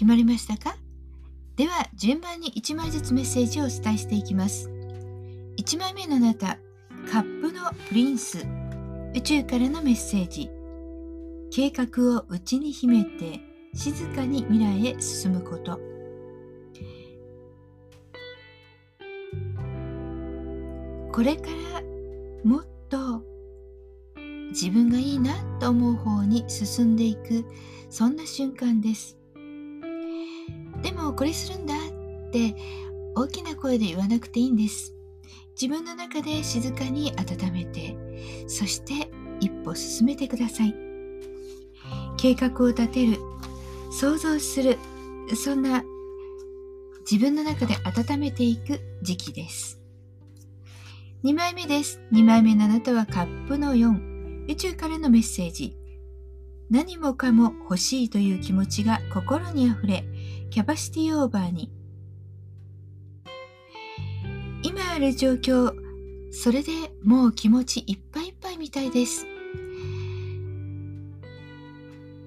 決まりましたか？では順番に1枚ずつメッセージをお伝えしていきます。1枚目のあなたカップのプリンス。宇宙からのメッセージ。計画を内に秘めて静かに未来へ進むこと。これからもっと自分がいいなと思う方に進んでいくそんな瞬間です。でもこれするんだって大きな声で言わなくていいんです。自分の中で静かに温めて、そして一歩進めてください。計画を立てる、想像する、そんな自分の中で温めていく時期です。2枚目です。2枚目のあなたはカップの4。宇宙からのメッセージ。何もかも欲しいという気持ちが心にあふれ、キャパシティオーバーに。今ある状況、それでもう気持ちいっぱいいっぱいみたいです。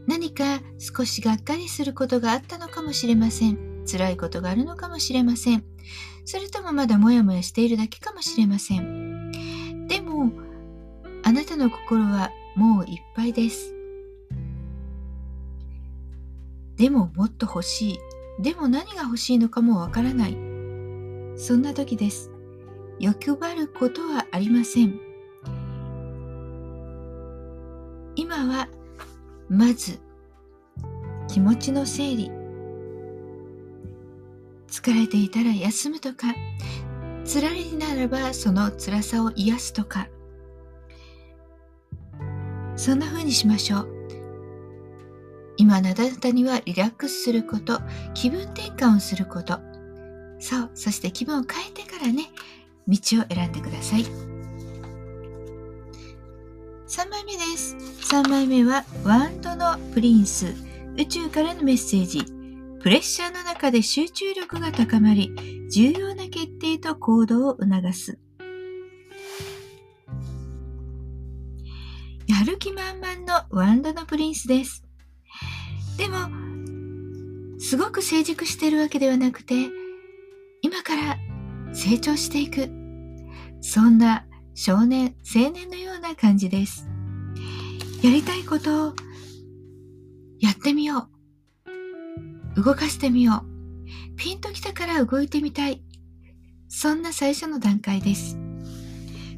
何か少しがっかりすることがあったのかもしれません。辛いことがあるのかもしれません。それともまだモヤモヤしているだけかもしれません。でも、あなたの心はもういっぱいです。でももっと欲しい。でも何が欲しいのかもわからない。そんな時です。欲張ることはありません。今は、まず、気持ちの整理。疲れていたら休むとか、辛いならばその辛さを癒すとか、そんな風にしましょう。今あなたにはリラックスすること、気分転換をすること。そう、そして気分を変えてからね、道を選んでください。3枚目です。3枚目はワンドのプリンス、宇宙からのメッセージ。プレッシャーの中で集中力が高まり、重要な決定と行動を促す。やる気満々のワンドのプリンスです。でも、すごく成熟しているわけではなくて、今から成長していく。そんな少年、青年のような感じです。やりたいことをやってみよう。動かしてみよう。ピンときたから動いてみたい。そんな最初の段階です。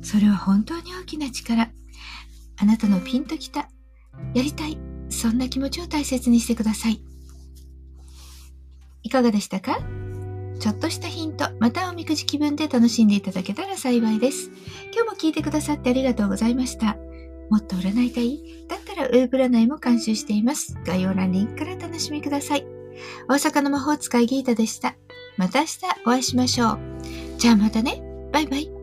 それは本当に大きな力。あなたのピンときた、やりたい、そんな気持ちを大切にしてください。いかがでしたか？ちょっとしたヒント、またおみくじ気分で楽しんでいただけたら幸いです。今日も聞いてくださってありがとうございました。もっと占いたい？だったらウェブ占いも監修しています。概要欄リンクから楽しみください。大阪の魔法使いギータでした。また明日お会いしましょう。じゃあまたね。バイバイ。